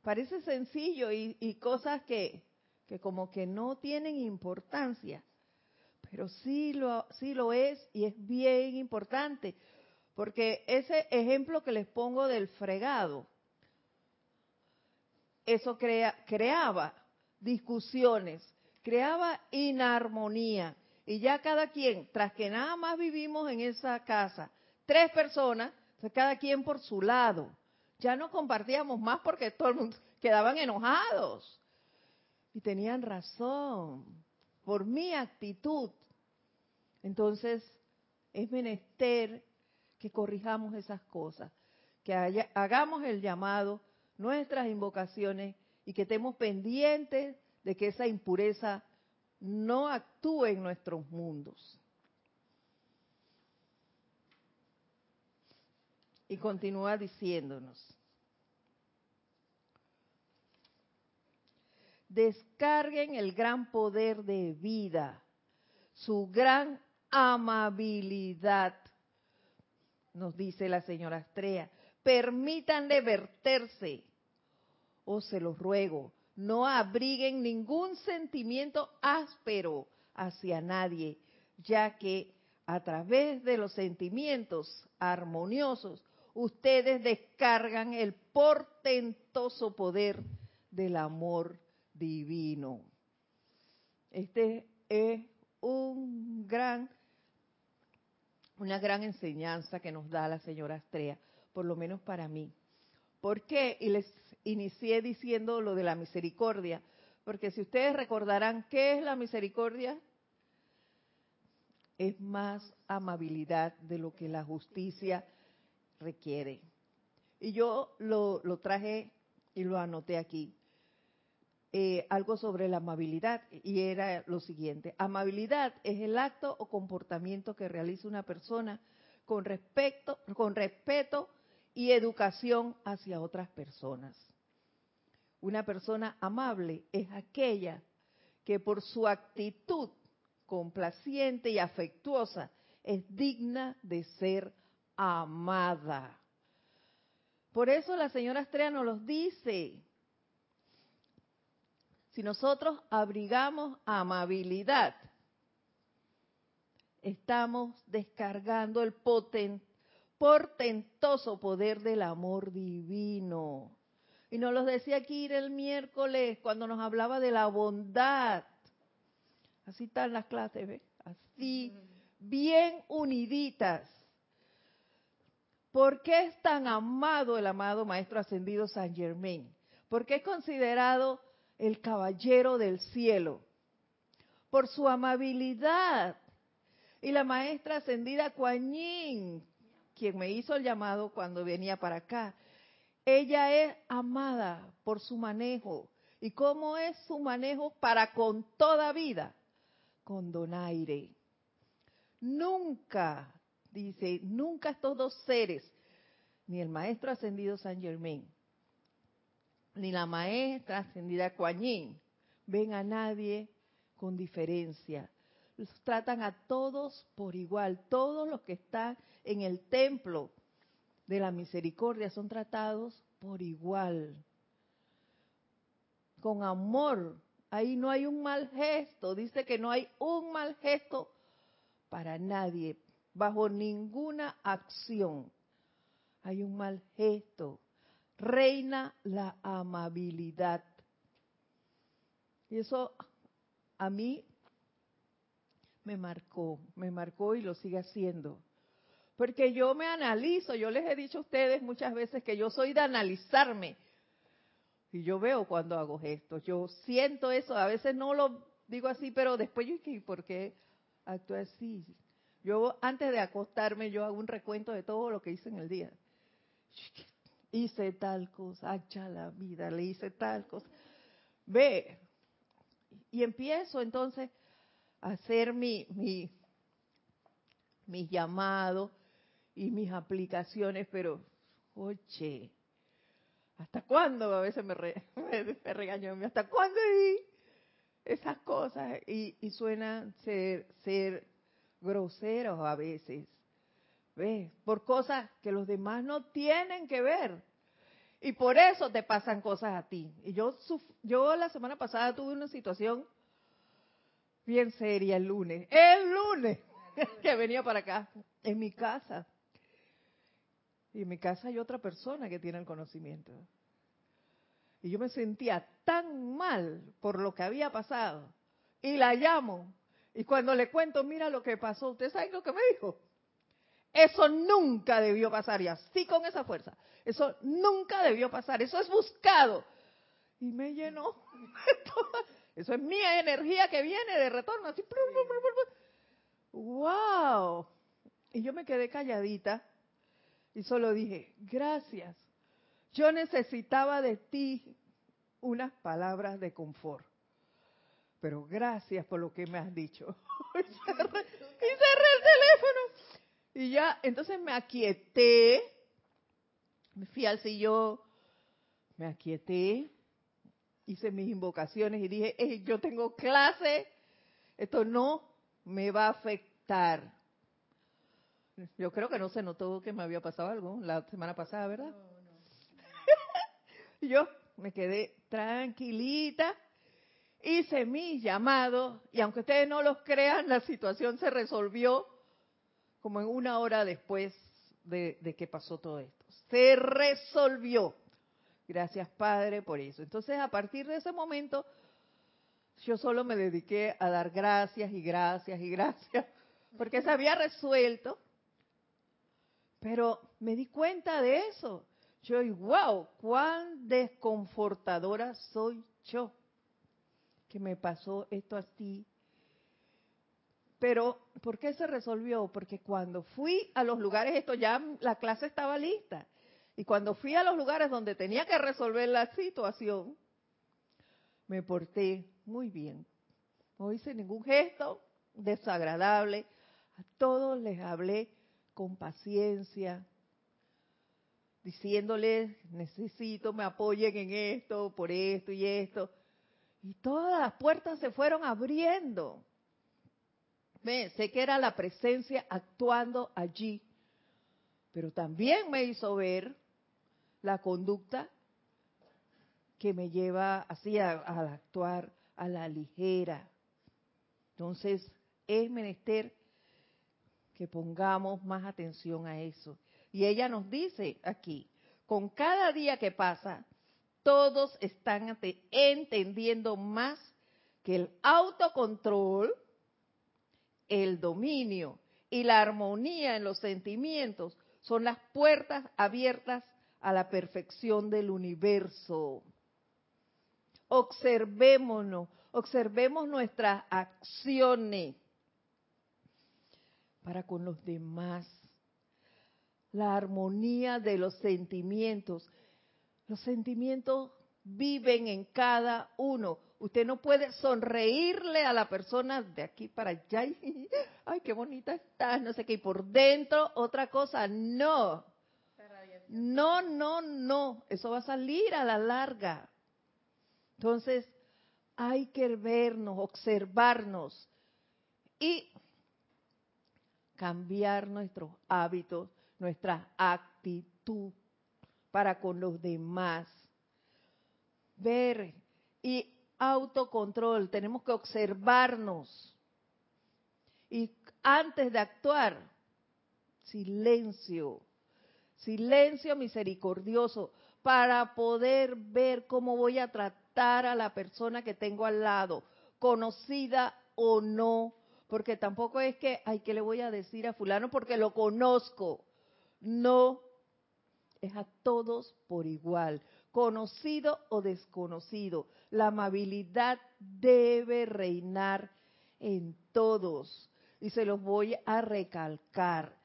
Parece sencillo y, cosas que, que, como que no tienen importancia, pero sí lo, sí lo es y es bien importante. Porque ese ejemplo que les pongo del fregado, eso crea, creaba discusiones, creaba inarmonía. Y ya cada quien, tras que nada más vivimos en esa casa, tres personas, cada quien por su lado. Ya no compartíamos más porque todo el mundo quedaban enojados. Y tenían razón por mi actitud. Entonces, es menester que corrijamos esas cosas, que hagamos el llamado, nuestras invocaciones y que estemos pendientes de que esa impureza no actúe en nuestros mundos. Y continúa diciéndonos, descarguen el gran poder de vida, su gran amabilidad, nos dice la señora Astrea. Permítanle verterse, o oh, se los ruego, no abriguen ningún sentimiento áspero hacia nadie, ya que a través de los sentimientos armoniosos ustedes descargan el portentoso poder del amor divino. Este es un gran, una gran enseñanza que nos da la señora Astrea, por lo menos para mí. ¿Por qué? Y les inicié diciendo lo de la misericordia, porque si ustedes recordarán, ¿qué es la misericordia? Es más amabilidad de lo que la justicia requiere. Y yo lo, traje y lo anoté aquí. Eh, algo sobre la amabilidad y era lo siguiente. Amabilidad es el acto o comportamiento que realiza una persona con, respecto, con respeto y educación hacia otras personas. Una persona amable es aquella que por su actitud complaciente y afectuosa es digna de ser amada. Por eso la señora Estrella nos los dice. Si nosotros abrigamos amabilidad, estamos descargando el portentoso poder del amor divino. Y nos los decía aquí el miércoles cuando nos hablaba de la bondad. Así están las clases, ¿ves? Así, bien uniditas. ¿Por qué es tan amado el amado Maestro Ascendido San Germain? Porque es considerado el caballero del cielo. Por su amabilidad. Y la Maestra Ascendida Kuan quien me hizo el llamado cuando venía para acá, ella es amada por su manejo. ¿Y cómo es su manejo para con toda vida? Con donaire. Nunca, dice, nunca estos dos seres, ni el maestro ascendido San Germain, ni la maestra ascendida Kuan ven a nadie con diferencia. Los tratan a todos por igual. Todos los que están en el templo de la misericordia son tratados por igual, con amor. Ahí no hay un mal gesto, dice que no hay un mal gesto para nadie, bajo ninguna acción. Hay un mal gesto. Reina la amabilidad. Y eso a mí me marcó, me marcó y lo sigue haciendo. Porque yo me analizo, yo les he dicho a ustedes muchas veces que yo soy de analizarme. Y yo veo cuando hago gestos, yo siento eso, a veces no lo digo así, pero después yo ¿por qué actúo así? Yo antes de acostarme, yo hago un recuento de todo lo que hice en el día. Hice tal cosa, hacha la vida, le hice tal cosa. Ve, y empiezo entonces a hacer mi, mi, mis llamados, y mis aplicaciones, pero, oye, ¿hasta cuándo? A veces me, me, regaño, ¿hasta cuándo esas cosas? Y, y suenan ser, ser groseros a veces, ¿ves? Por cosas que los demás no tienen que ver. Y por eso te pasan cosas a ti. Y yo, yo la semana pasada tuve una situación bien seria el lunes. El lunes que venía para acá, en mi casa. Y en mi casa hay otra persona que tiene el conocimiento. Y yo me sentía tan mal por lo que había pasado. Y la llamo. Y cuando le cuento, mira lo que pasó, ¿usted sabe lo que me dijo? Eso nunca debió pasar y así con esa fuerza. Eso nunca debió pasar, eso es buscado. Y me llenó. Eso es mi energía que viene de retorno, así. ¡Wow! Y yo me quedé calladita y solo dije, gracias. Yo necesitaba de ti unas palabras de confort. Pero gracias por lo que me has dicho. y, cerré, el teléfono. Y ya, entonces me aquieté, me fui al sillón, me aquieté, hice mis invocaciones y dije, yo tengo clase, esto no me va a afectar. Yo creo que no se notó que me había pasado algo la semana pasada, ¿verdad? yo me quedé tranquilita, hice mis llamados y aunque ustedes no los crean, la situación se resolvió como en una hora después de, de que pasó todo esto. Se resolvió. Gracias Padre por eso. Entonces a partir de ese momento yo solo me dediqué a dar gracias y gracias y gracias porque se había resuelto. Pero me di cuenta de eso. Yo, wow, cuán desconfortadora soy yo que me pasó esto así. Pero, ¿por qué se resolvió? Porque cuando fui a los lugares, esto ya la clase estaba lista. Y cuando fui a los lugares donde tenía que resolver la situación, me porté muy bien. No hice ningún gesto desagradable. A todos les hablé con paciencia, diciéndoles, necesito, me apoyen en esto, por esto y esto. Y todas las puertas se fueron abriendo. sé que era la presencia actuando allí, pero también me hizo ver la conducta que me lleva así a, a actuar a la ligera. Entonces, es menester que pongamos más atención a eso. Y ella nos dice aquí, con cada día que pasa, todos están entendiendo más que el autocontrol, el dominio y la armonía en los sentimientos son las puertas abiertas a la perfección del universo. Observémonos, observemos nuestras acciones para con los demás. La armonía de los sentimientos. Los sentimientos viven en cada uno. Usted no puede sonreírle a la persona de aquí para allá. Y, Ay, qué bonita estás, no sé qué. Y por dentro otra cosa. No. No, no, no. Eso va a salir a la larga. Entonces, hay que vernos, observarnos y cambiar nuestros hábitos, nuestra actitud para con los demás. Ver y autocontrol, tenemos que observarnos. Y antes de actuar, silencio, silencio misericordioso, para poder ver cómo voy a tratar a la persona que tengo al lado, conocida o no, porque tampoco es que, ay, ¿qué le voy a decir a fulano? Porque lo conozco. No, es a todos por igual, conocido o desconocido. La amabilidad debe reinar en todos. Y se los voy a recalcar.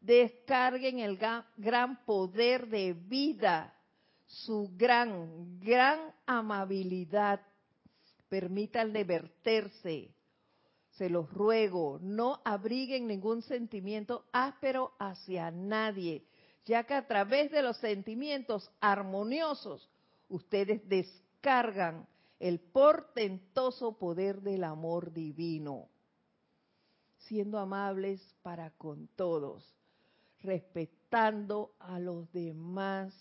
Descarguen el gran poder de vida, su gran, gran amabilidad. Permítanle verterse. Se los ruego, no abriguen ningún sentimiento áspero hacia nadie ya que a través de los sentimientos armoniosos ustedes descargan el portentoso poder del amor divino, siendo amables para con todos, respetando a los demás,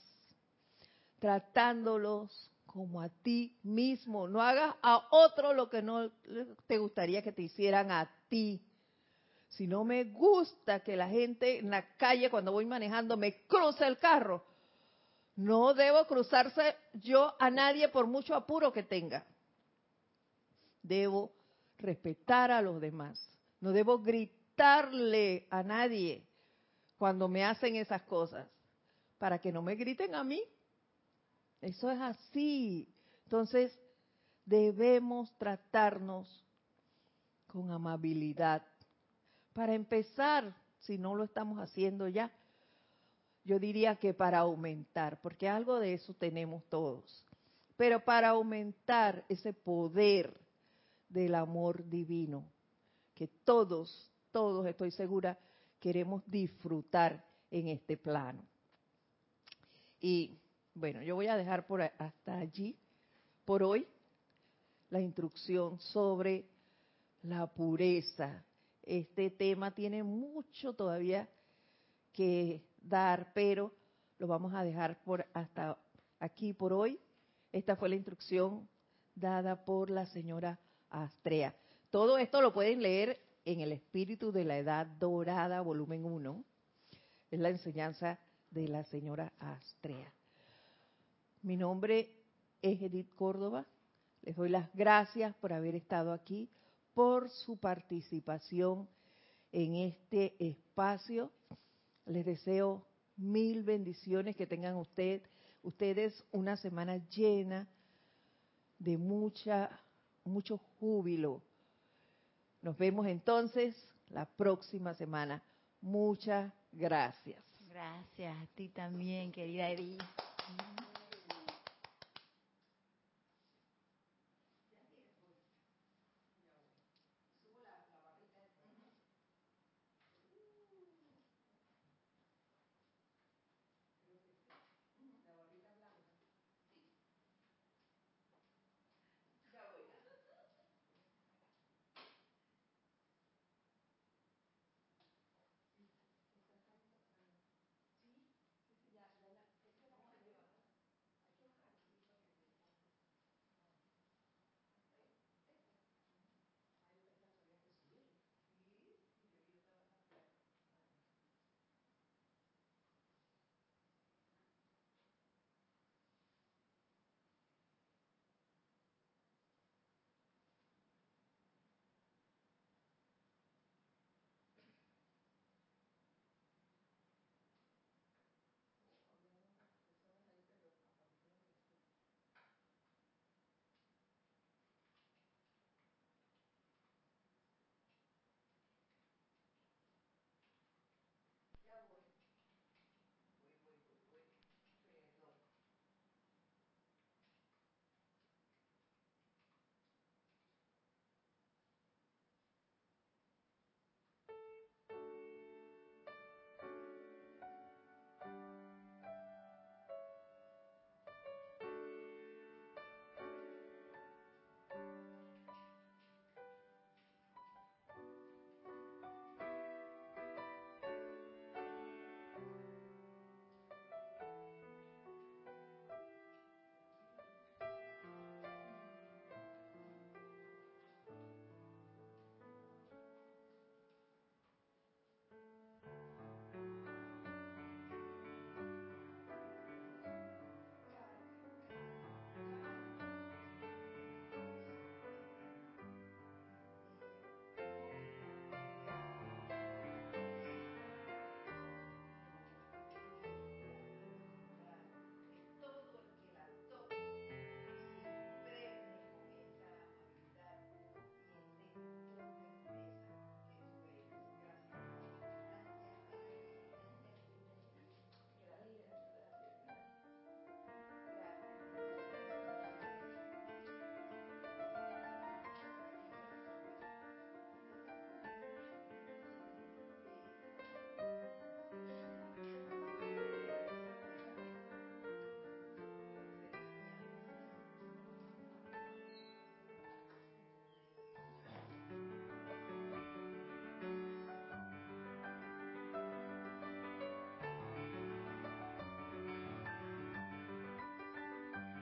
tratándolos como a ti mismo. No hagas a otro lo que no te gustaría que te hicieran a ti. Si no me gusta que la gente en la calle cuando voy manejando me cruce el carro, no debo cruzarse yo a nadie por mucho apuro que tenga. Debo respetar a los demás. No debo gritarle a nadie cuando me hacen esas cosas, para que no me griten a mí. Eso es así. Entonces, debemos tratarnos con amabilidad. Para empezar, si no lo estamos haciendo ya, yo diría que para aumentar, porque algo de eso tenemos todos, pero para aumentar ese poder del amor divino, que todos, todos, estoy segura, queremos disfrutar en este plano. Y bueno, yo voy a dejar por hasta allí, por hoy, la instrucción sobre la pureza. Este tema tiene mucho todavía que dar, pero lo vamos a dejar por hasta aquí por hoy. Esta fue la instrucción dada por la señora Astrea. Todo esto lo pueden leer en el Espíritu de la Edad Dorada, volumen 1. Es la enseñanza de la señora Astrea. Mi nombre es Edith Córdoba. Les doy las gracias por haber estado aquí, por su participación en este espacio. Les deseo mil bendiciones, que tengan usted, ustedes una semana llena de mucha, mucho júbilo. Nos vemos entonces la próxima semana. Muchas gracias. Gracias a ti también, querida Edith.